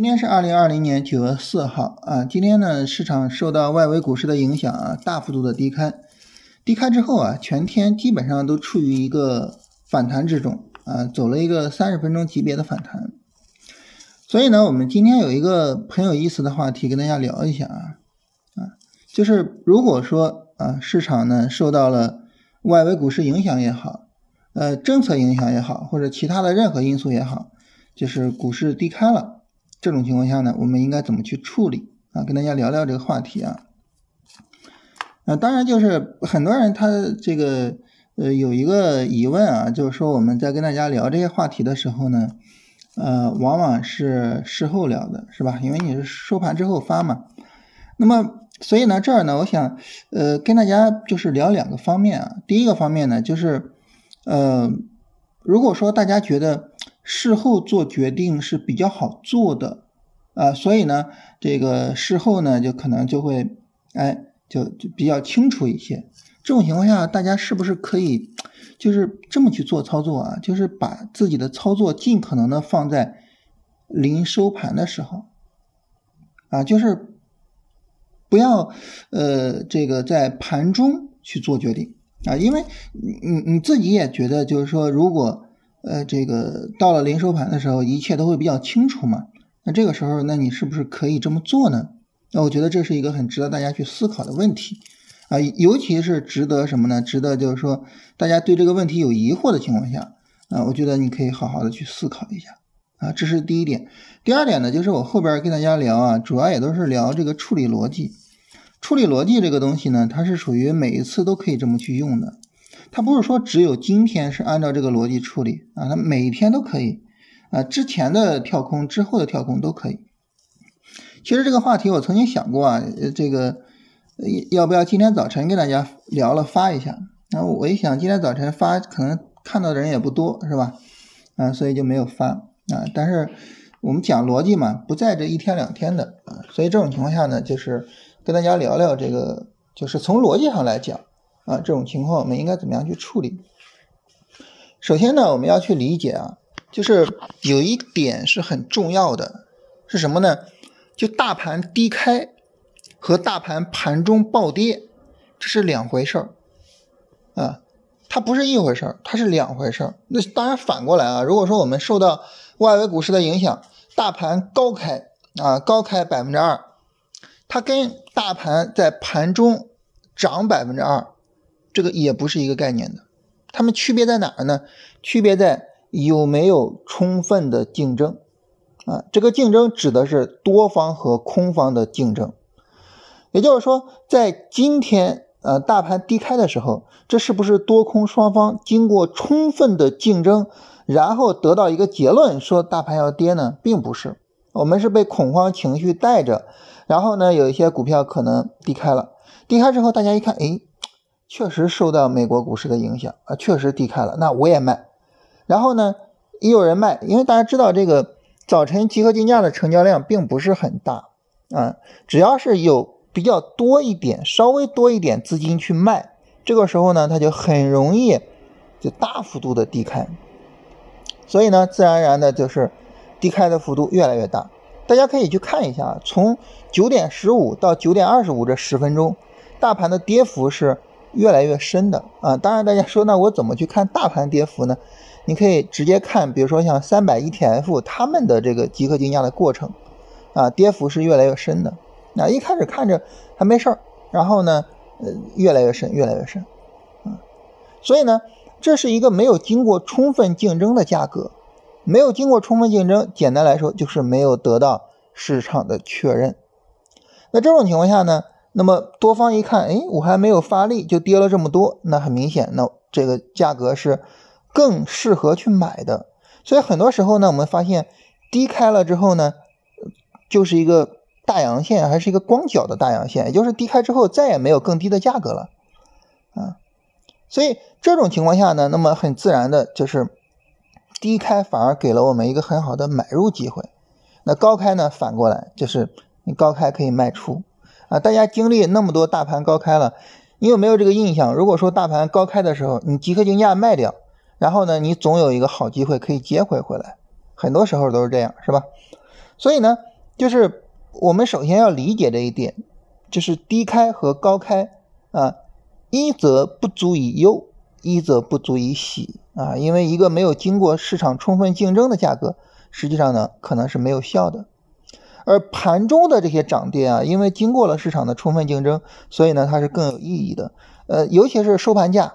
今天是二零二零年九月四号啊，今天呢，市场受到外围股市的影响啊，大幅度的低开，低开之后啊，全天基本上都处于一个反弹之中啊，走了一个三十分钟级别的反弹。所以呢，我们今天有一个很有意思的话题跟大家聊一下啊啊，就是如果说啊，市场呢受到了外围股市影响也好，呃，政策影响也好，或者其他的任何因素也好，就是股市低开了。这种情况下呢，我们应该怎么去处理啊？跟大家聊聊这个话题啊。啊，当然就是很多人他这个呃有一个疑问啊，就是说我们在跟大家聊这些话题的时候呢，呃，往往是事后聊的，是吧？因为你是收盘之后发嘛。那么所以呢，这儿呢，我想呃跟大家就是聊两个方面啊。第一个方面呢，就是呃，如果说大家觉得。事后做决定是比较好做的啊，所以呢，这个事后呢就可能就会，哎，就就比较清楚一些。这种情况下，大家是不是可以就是这么去做操作啊？就是把自己的操作尽可能的放在临收盘的时候啊，就是不要呃这个在盘中去做决定啊，因为你你自己也觉得就是说如果。呃，这个到了临收盘的时候，一切都会比较清楚嘛。那这个时候，那你是不是可以这么做呢？那我觉得这是一个很值得大家去思考的问题啊，尤其是值得什么呢？值得就是说，大家对这个问题有疑惑的情况下啊，我觉得你可以好好的去思考一下啊。这是第一点。第二点呢，就是我后边跟大家聊啊，主要也都是聊这个处理逻辑。处理逻辑这个东西呢，它是属于每一次都可以这么去用的。它不是说只有今天是按照这个逻辑处理啊，它每天都可以啊，之前的跳空、之后的跳空都可以。其实这个话题我曾经想过啊，这个要不要今天早晨跟大家聊了发一下？然后我一想，今天早晨发可能看到的人也不多，是吧？啊，所以就没有发啊。但是我们讲逻辑嘛，不在这一天两天的啊，所以这种情况下呢，就是跟大家聊聊这个，就是从逻辑上来讲。啊，这种情况我们应该怎么样去处理？首先呢，我们要去理解啊，就是有一点是很重要的，是什么呢？就大盘低开和大盘盘中暴跌，这是两回事儿啊，它不是一回事儿，它是两回事儿。那当然反过来啊，如果说我们受到外围股市的影响，大盘高开啊，高开百分之二，它跟大盘在盘中涨百分之二。这个也不是一个概念的，它们区别在哪儿呢？区别在有没有充分的竞争啊？这个竞争指的是多方和空方的竞争，也就是说，在今天呃大盘低开的时候，这是不是多空双方经过充分的竞争，然后得到一个结论说大盘要跌呢？并不是，我们是被恐慌情绪带着，然后呢有一些股票可能低开了，低开之后大家一看，哎。确实受到美国股市的影响啊，确实低开了，那我也卖。然后呢，也有人卖，因为大家知道这个早晨集合竞价的成交量并不是很大啊，只要是有比较多一点，稍微多一点资金去卖，这个时候呢，它就很容易就大幅度的低开，所以呢，自然而然的就是低开的幅度越来越大。大家可以去看一下，从九点十五到九点二十五这十分钟，大盘的跌幅是。越来越深的啊，当然大家说那我怎么去看大盘跌幅呢？你可以直接看，比如说像三百 ETF 他们的这个集合竞价的过程啊，跌幅是越来越深的。那一开始看着还没事儿，然后呢，呃，越来越深，越来越深啊。所以呢，这是一个没有经过充分竞争的价格，没有经过充分竞争，简单来说就是没有得到市场的确认。那这种情况下呢？那么多方一看，哎，我还没有发力就跌了这么多，那很明显，那这个价格是更适合去买的。所以很多时候呢，我们发现低开了之后呢，就是一个大阳线，还是一个光脚的大阳线，也就是低开之后再也没有更低的价格了啊。所以这种情况下呢，那么很自然的就是低开反而给了我们一个很好的买入机会，那高开呢反过来就是你高开可以卖出。啊，大家经历那么多大盘高开了，你有没有这个印象？如果说大盘高开的时候，你集合竞价卖掉，然后呢，你总有一个好机会可以接回回来。很多时候都是这样，是吧？所以呢，就是我们首先要理解这一点，就是低开和高开啊，一则不足以忧，一则不足以喜啊，因为一个没有经过市场充分竞争的价格，实际上呢可能是没有效的。而盘中的这些涨跌啊，因为经过了市场的充分竞争，所以呢它是更有意义的。呃，尤其是收盘价，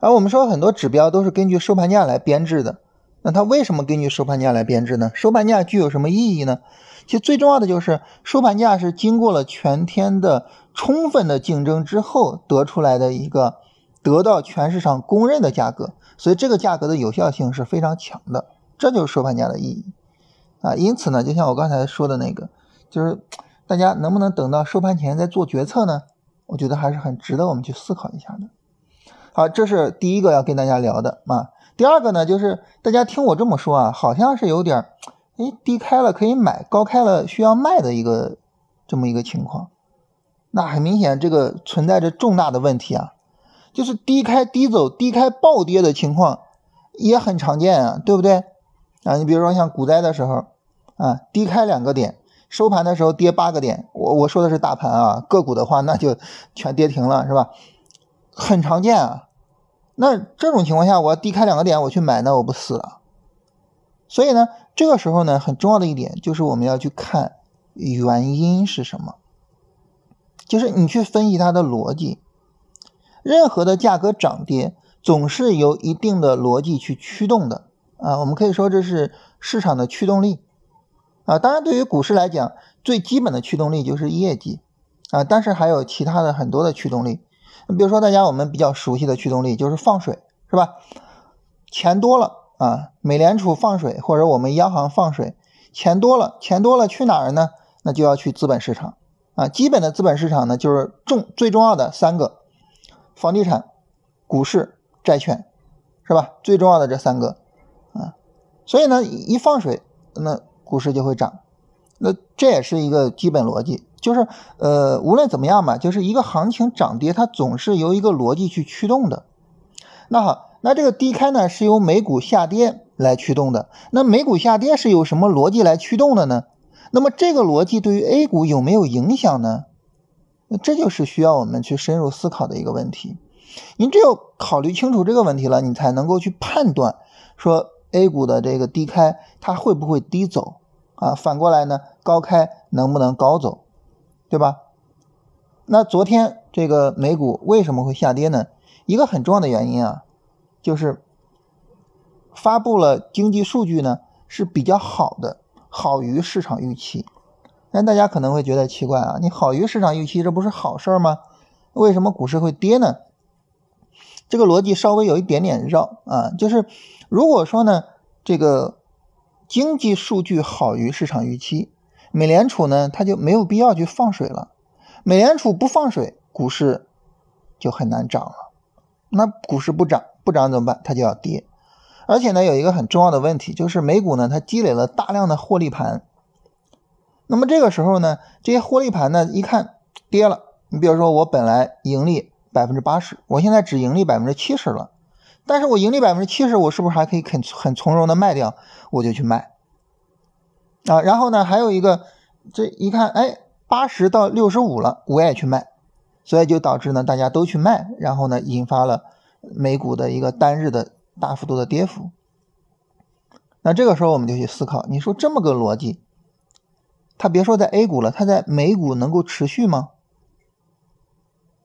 而我们说很多指标都是根据收盘价来编制的。那它为什么根据收盘价来编制呢？收盘价具有什么意义呢？其实最重要的就是收盘价是经过了全天的充分的竞争之后得出来的一个得到全市场公认的价格，所以这个价格的有效性是非常强的。这就是收盘价的意义。啊，因此呢，就像我刚才说的那个，就是大家能不能等到收盘前再做决策呢？我觉得还是很值得我们去思考一下的。好，这是第一个要跟大家聊的啊。第二个呢，就是大家听我这么说啊，好像是有点，哎，低开了可以买，高开了需要卖的一个这么一个情况。那很明显，这个存在着重大的问题啊，就是低开低走、低开暴跌的情况也很常见啊，对不对？啊，你比如说像股灾的时候。啊，低开两个点，收盘的时候跌八个点。我我说的是大盘啊，个股的话那就全跌停了，是吧？很常见啊。那这种情况下，我要低开两个点，我去买，那我不死了？所以呢，这个时候呢，很重要的一点就是我们要去看原因是什么，就是你去分析它的逻辑。任何的价格涨跌总是由一定的逻辑去驱动的啊，我们可以说这是市场的驱动力。啊，当然，对于股市来讲，最基本的驱动力就是业绩啊，但是还有其他的很多的驱动力。比如说，大家我们比较熟悉的驱动力就是放水，是吧？钱多了啊，美联储放水，或者我们央行放水，钱多了，钱多了去哪儿呢？那就要去资本市场啊。基本的资本市场呢，就是重最重要的三个：房地产、股市、债券，是吧？最重要的这三个。所以呢，一放水，那。股市就会涨，那这也是一个基本逻辑，就是呃，无论怎么样吧，就是一个行情涨跌，它总是由一个逻辑去驱动的。那好，那这个低开呢，是由美股下跌来驱动的。那美股下跌是由什么逻辑来驱动的呢？那么这个逻辑对于 A 股有没有影响呢？那这就是需要我们去深入思考的一个问题。你只有考虑清楚这个问题了，你才能够去判断说 A 股的这个低开它会不会低走。啊，反过来呢，高开能不能高走，对吧？那昨天这个美股为什么会下跌呢？一个很重要的原因啊，就是发布了经济数据呢是比较好的，好于市场预期。那大家可能会觉得奇怪啊，你好于市场预期，这不是好事儿吗？为什么股市会跌呢？这个逻辑稍微有一点点绕啊，就是如果说呢，这个。经济数据好于市场预期，美联储呢，它就没有必要去放水了。美联储不放水，股市就很难涨了。那股市不涨，不涨怎么办？它就要跌。而且呢，有一个很重要的问题，就是美股呢，它积累了大量的获利盘。那么这个时候呢，这些获利盘呢，一看跌了。你比如说，我本来盈利百分之八十，我现在只盈利百分之七十了。但是我盈利百分之七十，我是不是还可以很很从容的卖掉？我就去卖啊。然后呢，还有一个，这一看，哎，八十到六十五了，我也去卖，所以就导致呢，大家都去卖，然后呢，引发了美股的一个单日的大幅度的跌幅。那这个时候我们就去思考，你说这么个逻辑，它别说在 A 股了，它在美股能够持续吗？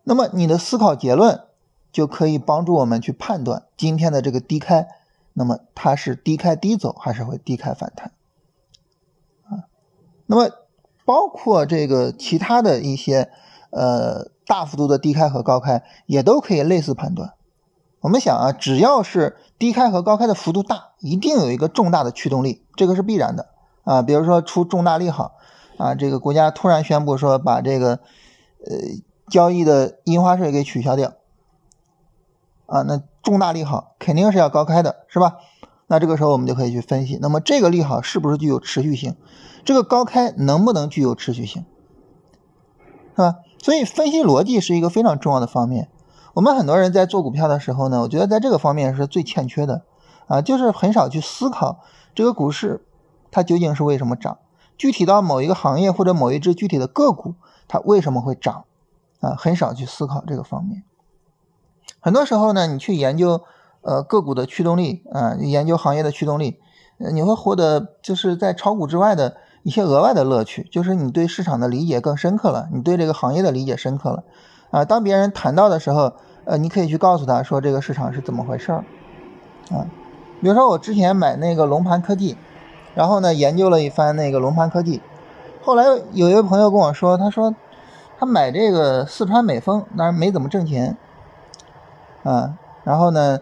那么你的思考结论？就可以帮助我们去判断今天的这个低开，那么它是低开低走还是会低开反弹啊？那么包括这个其他的一些呃大幅度的低开和高开也都可以类似判断。我们想啊，只要是低开和高开的幅度大，一定有一个重大的驱动力，这个是必然的啊。比如说出重大利好啊，这个国家突然宣布说把这个呃交易的印花税给取消掉。啊，那重大利好肯定是要高开的，是吧？那这个时候我们就可以去分析，那么这个利好是不是具有持续性？这个高开能不能具有持续性？是吧？所以分析逻辑是一个非常重要的方面。我们很多人在做股票的时候呢，我觉得在这个方面是最欠缺的啊，就是很少去思考这个股市它究竟是为什么涨，具体到某一个行业或者某一只具体的个股，它为什么会涨啊？很少去思考这个方面。很多时候呢，你去研究呃个股的驱动力啊，研究行业的驱动力，你会获得就是在炒股之外的一些额外的乐趣，就是你对市场的理解更深刻了，你对这个行业的理解深刻了啊。当别人谈到的时候，呃，你可以去告诉他说这个市场是怎么回事儿啊。比如说我之前买那个龙盘科技，然后呢研究了一番那个龙盘科技，后来有一位朋友跟我说，他说他买这个四川美丰，当然没怎么挣钱。啊，然后呢，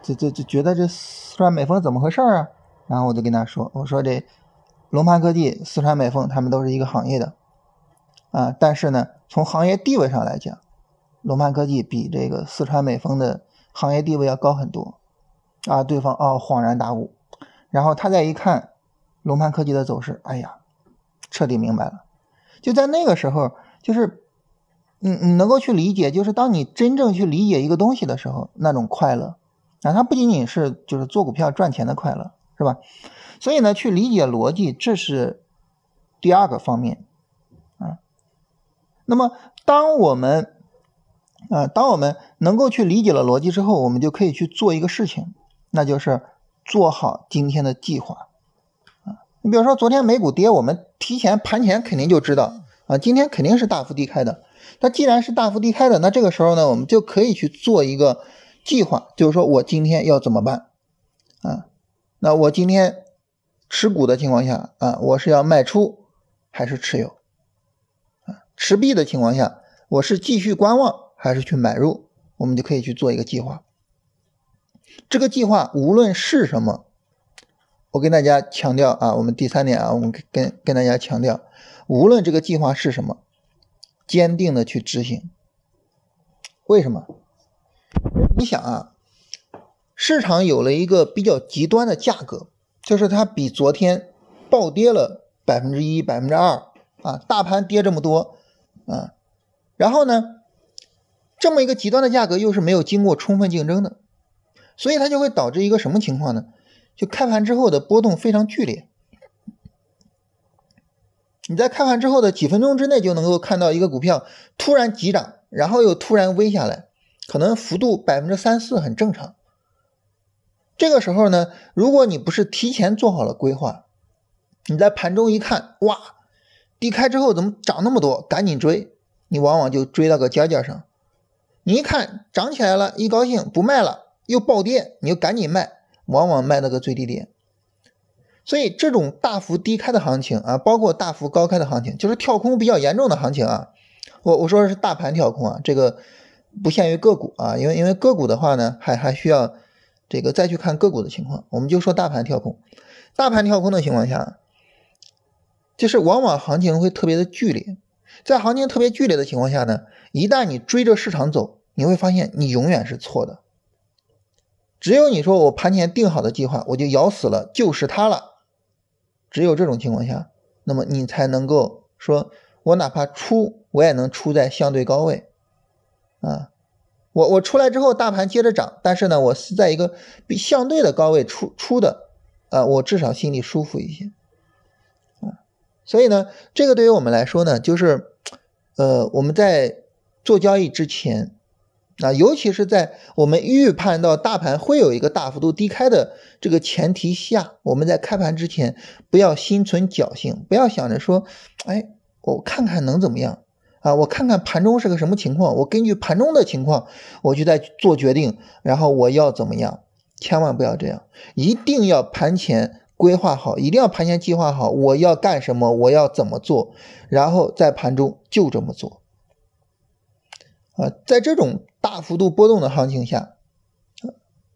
就就就觉得这四川美丰怎么回事啊？然后我就跟他说，我说这龙盘科技、四川美丰他们都是一个行业的，啊，但是呢，从行业地位上来讲，龙盘科技比这个四川美丰的行业地位要高很多。啊，对方哦恍然大悟，然后他再一看龙盘科技的走势，哎呀，彻底明白了。就在那个时候，就是。你你能够去理解，就是当你真正去理解一个东西的时候，那种快乐啊，它不仅仅是就是做股票赚钱的快乐，是吧？所以呢，去理解逻辑，这是第二个方面啊。那么，当我们啊，当我们能够去理解了逻辑之后，我们就可以去做一个事情，那就是做好今天的计划啊。你比如说，昨天美股跌，我们提前盘前肯定就知道啊，今天肯定是大幅低开的。那既然是大幅低开的，那这个时候呢，我们就可以去做一个计划，就是说我今天要怎么办啊？那我今天持股的情况下啊，我是要卖出还是持有啊？持币的情况下，我是继续观望还是去买入？我们就可以去做一个计划。这个计划无论是什么，我跟大家强调啊，我们第三点啊，我们跟跟大家强调，无论这个计划是什么。坚定的去执行，为什么？你想啊，市场有了一个比较极端的价格，就是它比昨天暴跌了百分之一、百分之二啊，大盘跌这么多啊，然后呢，这么一个极端的价格又是没有经过充分竞争的，所以它就会导致一个什么情况呢？就开盘之后的波动非常剧烈。你在开盘之后的几分钟之内就能够看到一个股票突然急涨，然后又突然微下来，可能幅度百分之三四很正常。这个时候呢，如果你不是提前做好了规划，你在盘中一看，哇，低开之后怎么涨那么多，赶紧追，你往往就追到个尖尖上。你一看涨起来了，一高兴不卖了，又暴跌，你就赶紧卖，往往卖到个最低点。所以这种大幅低开的行情啊，包括大幅高开的行情，就是跳空比较严重的行情啊。我我说的是大盘跳空啊，这个不限于个股啊，因为因为个股的话呢，还还需要这个再去看个股的情况。我们就说大盘跳空，大盘跳空的情况下，就是往往行情会特别的剧烈。在行情特别剧烈的情况下呢，一旦你追着市场走，你会发现你永远是错的。只有你说我盘前定好的计划，我就咬死了，就是它了。只有这种情况下，那么你才能够说，我哪怕出，我也能出在相对高位，啊，我我出来之后，大盘接着涨，但是呢，我是在一个比相对的高位出出的，啊，我至少心里舒服一些，啊，所以呢，这个对于我们来说呢，就是，呃，我们在做交易之前。啊，尤其是在我们预判到大盘会有一个大幅度低开的这个前提下，我们在开盘之前不要心存侥幸，不要想着说，哎，我看看能怎么样啊？我看看盘中是个什么情况，我根据盘中的情况，我就在做决定，然后我要怎么样？千万不要这样，一定要盘前规划好，一定要盘前计划好，我要干什么，我要怎么做，然后在盘中就这么做。啊，在这种大幅度波动的行情下，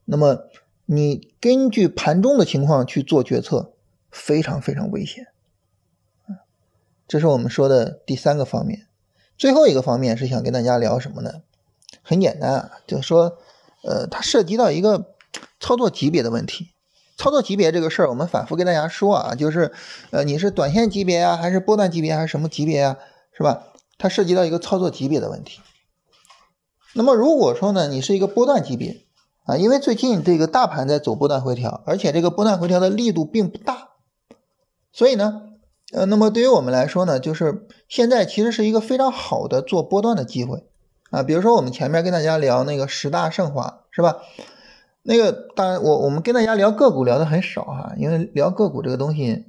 那么你根据盘中的情况去做决策，非常非常危险。这是我们说的第三个方面。最后一个方面是想跟大家聊什么呢？很简单啊，就是说，呃，它涉及到一个操作级别的问题。操作级别这个事儿，我们反复跟大家说啊，就是，呃，你是短线级别啊，还是波段级别，还是什么级别啊，是吧？它涉及到一个操作级别的问题。那么如果说呢，你是一个波段级别啊，因为最近这个大盘在走波段回调，而且这个波段回调的力度并不大，所以呢，呃，那么对于我们来说呢，就是现在其实是一个非常好的做波段的机会啊。比如说我们前面跟大家聊那个十大盛华，是吧？那个当然我我们跟大家聊个股聊的很少哈，因为聊个股这个东西，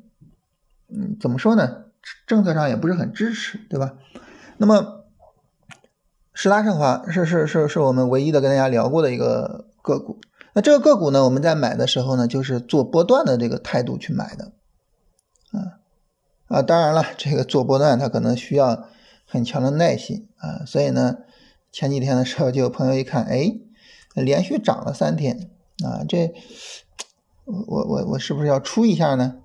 嗯，怎么说呢？政策上也不是很支持，对吧？那么十大盛华是是是是我们唯一的跟大家聊过的一个个股。那这个个股呢，我们在买的时候呢，就是做波段的这个态度去买的，啊。啊，当然了，这个做波段它可能需要很强的耐心啊，所以呢，前几天的时候就有朋友一看，哎，连续涨了三天啊，这我我我是不是要出一下呢？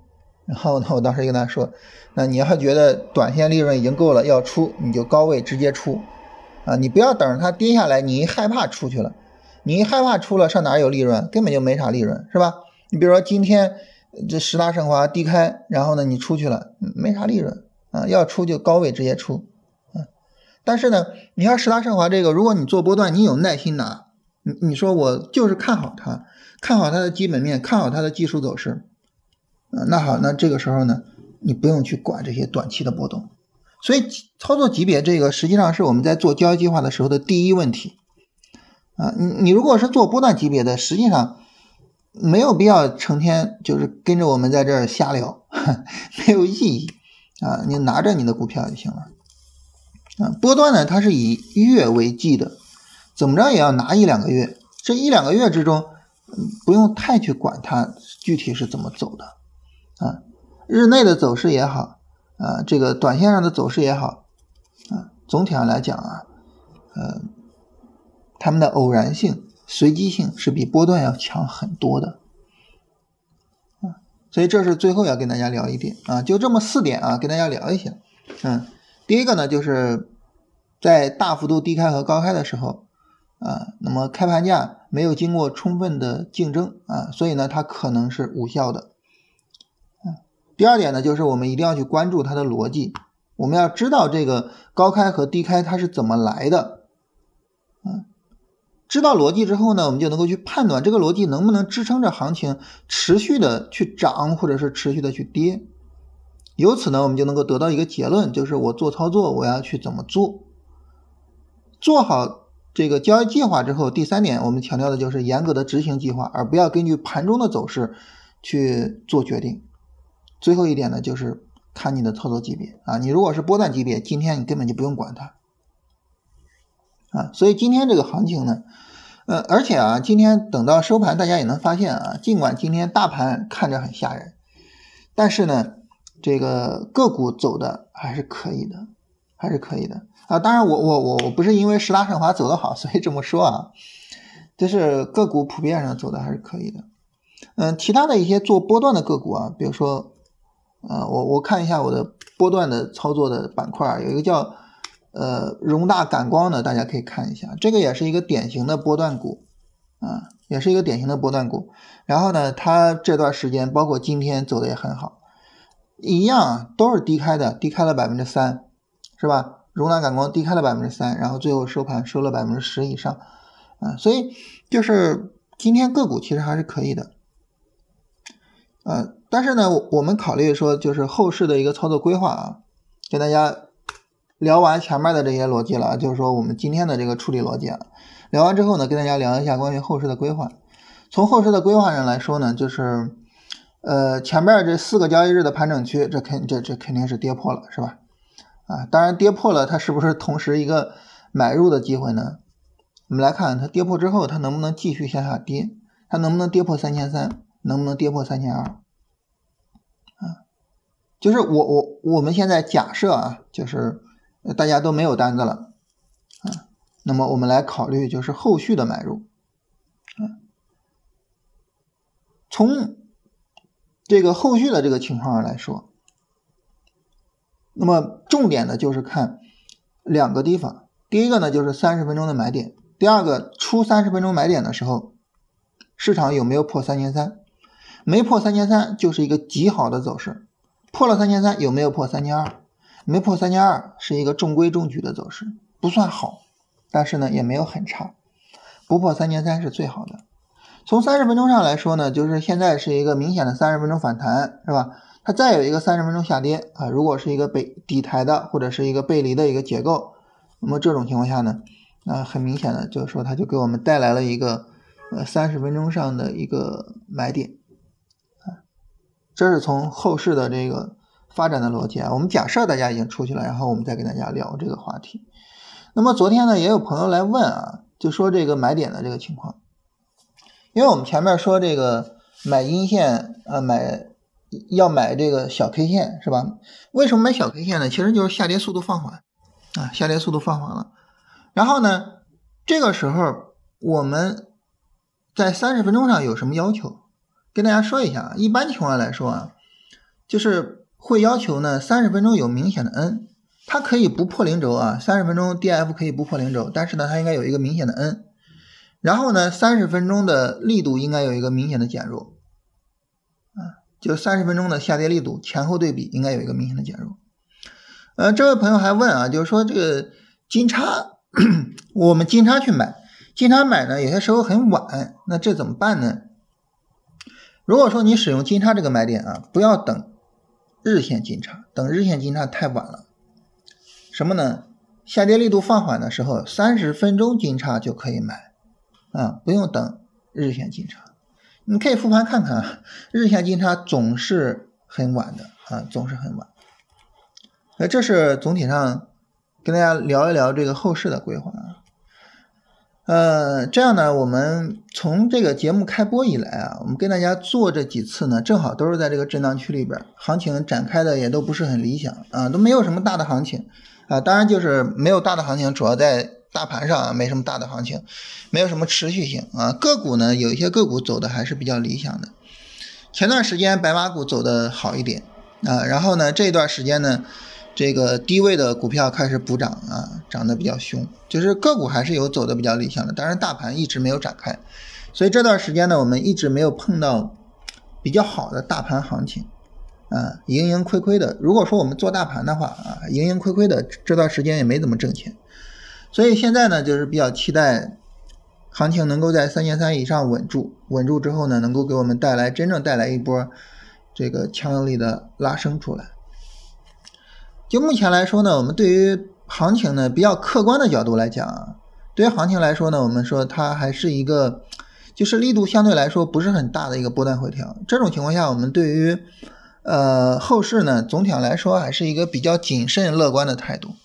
然后呢，我当时跟他说，那你要觉得短线利润已经够了要出，你就高位直接出啊，你不要等着它跌下来，你一害怕出去了，你一害怕出了上哪有利润？根本就没啥利润，是吧？你比如说今天。这十大盛华低开，然后呢，你出去了，没啥利润啊，要出就高位直接出，啊，但是呢，你看十大盛华这个，如果你做波段，你有耐心拿，你你说我就是看好它，看好它的基本面，看好它的技术走势，啊，那好，那这个时候呢，你不用去管这些短期的波动，所以操作级别这个实际上是我们在做交易计划的时候的第一问题，啊，你你如果是做波段级别的，实际上。没有必要成天就是跟着我们在这儿瞎聊，没有意义啊！你拿着你的股票就行了啊。波段呢，它是以月为计的，怎么着也要拿一两个月。这一两个月之中，不用太去管它具体是怎么走的啊。日内的走势也好啊，这个短线上的走势也好啊，总体上来讲啊，呃，他们的偶然性。随机性是比波段要强很多的，啊，所以这是最后要跟大家聊一点啊，就这么四点啊，跟大家聊一下。嗯，第一个呢，就是在大幅度低开和高开的时候，啊，那么开盘价没有经过充分的竞争啊，所以呢，它可能是无效的。第二点呢，就是我们一定要去关注它的逻辑，我们要知道这个高开和低开它是怎么来的，嗯。知道逻辑之后呢，我们就能够去判断这个逻辑能不能支撑着行情持续的去涨，或者是持续的去跌。由此呢，我们就能够得到一个结论，就是我做操作我要去怎么做。做好这个交易计划之后，第三点我们强调的就是严格的执行计划，而不要根据盘中的走势去做决定。最后一点呢，就是看你的操作级别啊，你如果是波段级别，今天你根本就不用管它。啊，所以今天这个行情呢，呃，而且啊，今天等到收盘，大家也能发现啊，尽管今天大盘看着很吓人，但是呢，这个个股走的还是可以的，还是可以的啊。当然，我我我我不是因为十大盛华走的好，所以这么说啊，就是个股普遍上走的还是可以的。嗯，其他的一些做波段的个股啊，比如说，啊，我我看一下我的波段的操作的板块，有一个叫。呃，荣大感光的，大家可以看一下，这个也是一个典型的波段股啊，也是一个典型的波段股。然后呢，它这段时间包括今天走的也很好，一样都是低开的，低开了百分之三，是吧？荣大感光低开了百分之三，然后最后收盘收了百分之十以上啊，所以就是今天个股其实还是可以的，呃，但是呢，我们考虑说就是后市的一个操作规划啊，跟大家。聊完前面的这些逻辑了，就是说我们今天的这个处理逻辑啊。聊完之后呢，跟大家聊一下关于后市的规划。从后市的规划上来说呢，就是呃前面这四个交易日的盘整区，这肯这这肯定是跌破了，是吧？啊，当然跌破了，它是不是同时一个买入的机会呢？我们来看它跌破之后，它能不能继续向下跌？它能不能跌破三千三？能不能跌破三千二？就是我我我们现在假设啊，就是。大家都没有单子了啊，那么我们来考虑就是后续的买入啊。从这个后续的这个情况上来说，那么重点的就是看两个地方，第一个呢就是三十分钟的买点，第二个出三十分钟买点的时候，市场有没有破三千三？没破三千三就是一个极好的走势，破了三千三有没有破三千二？没破三千二是一个中规中矩的走势，不算好，但是呢也没有很差。不破三千三是最好的。从三十分钟上来说呢，就是现在是一个明显的三十分钟反弹，是吧？它再有一个三十分钟下跌啊，如果是一个背底台的或者是一个背离的一个结构，那么这种情况下呢，那很明显的就是说它就给我们带来了一个呃三十分钟上的一个买点，这是从后市的这个发展的逻辑啊。我们假设大家已经出去了，然后我们再跟大家聊这个话题。那么昨天呢，也有朋友来问啊，就说这个买点的这个情况，因为我们前面说这个买阴线啊买。要买这个小 K 线是吧？为什么买小 K 线呢？其实就是下跌速度放缓啊，下跌速度放缓了。然后呢，这个时候我们在三十分钟上有什么要求？跟大家说一下，一般情况来说啊，就是会要求呢三十分钟有明显的 N，它可以不破零轴啊，三十分钟 DF 可以不破零轴，但是呢它应该有一个明显的 N。然后呢，三十分钟的力度应该有一个明显的减弱。啊就三十分钟的下跌力度前后对比应该有一个明显的减弱。呃，这位朋友还问啊，就是说这个金叉，我们金叉去买，金叉买呢，有些时候很晚，那这怎么办呢？如果说你使用金叉这个买点啊，不要等日线金叉，等日线金叉太晚了。什么呢？下跌力度放缓的时候，三十分钟金叉就可以买啊，不用等日线金叉。你可以复盘看看啊，日线金叉总是很晚的啊，总是很晚。那这是总体上跟大家聊一聊这个后市的规划啊。呃，这样呢，我们从这个节目开播以来啊，我们跟大家做这几次呢，正好都是在这个震荡区里边，行情展开的也都不是很理想啊，都没有什么大的行情啊。当然就是没有大的行情，主要在。大盘上啊，没什么大的行情，没有什么持续性啊。个股呢，有一些个股走的还是比较理想的。前段时间白马股走的好一点啊，然后呢，这段时间呢，这个低位的股票开始补涨啊，涨得比较凶，就是个股还是有走的比较理想的。当然，大盘一直没有展开，所以这段时间呢，我们一直没有碰到比较好的大盘行情啊，盈盈亏亏的。如果说我们做大盘的话啊，盈盈亏亏的这段时间也没怎么挣钱。所以现在呢，就是比较期待行情能够在三千三以上稳住，稳住之后呢，能够给我们带来真正带来一波这个强有力的拉升出来。就目前来说呢，我们对于行情呢比较客观的角度来讲啊，对于行情来说呢，我们说它还是一个就是力度相对来说不是很大的一个波段回调。这种情况下，我们对于呃后市呢，总体上来说还是一个比较谨慎乐观的态度。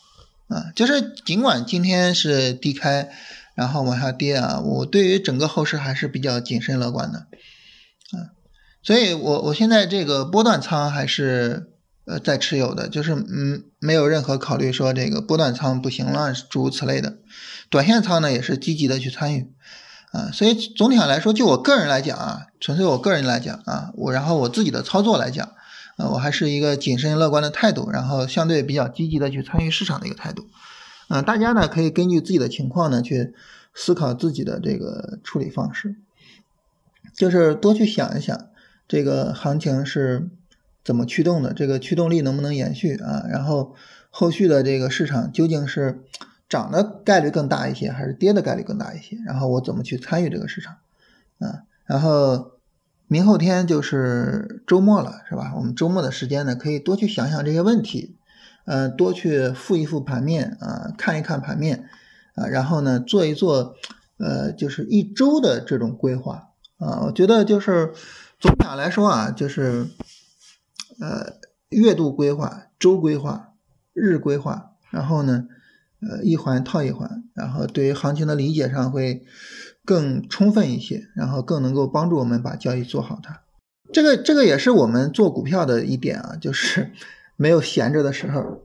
啊，就是尽管今天是低开，然后往下跌啊，我对于整个后市还是比较谨慎乐观的，啊，所以我我现在这个波段仓还是呃在持有的，就是嗯没有任何考虑说这个波段仓不行了诸如此类的，短线仓呢也是积极的去参与，啊，所以总体上来说，就我个人来讲啊，纯粹我个人来讲啊，我然后我自己的操作来讲。呃，我还是一个谨慎乐观的态度，然后相对比较积极的去参与市场的一个态度。嗯，大家呢可以根据自己的情况呢去思考自己的这个处理方式，就是多去想一想这个行情是怎么驱动的，这个驱动力能不能延续啊？然后后续的这个市场究竟是涨的概率更大一些，还是跌的概率更大一些？然后我怎么去参与这个市场？啊，然后。明后天就是周末了，是吧？我们周末的时间呢，可以多去想想这些问题，嗯，多去复一复盘面啊，看一看盘面啊，然后呢，做一做，呃，就是一周的这种规划啊。我觉得就是总体来说啊，就是呃，月度规划、周规划、日规划，然后呢，呃，一环套一环，然后对于行情的理解上会。更充分一些，然后更能够帮助我们把交易做好。它这个这个也是我们做股票的一点啊，就是 没有闲着的时候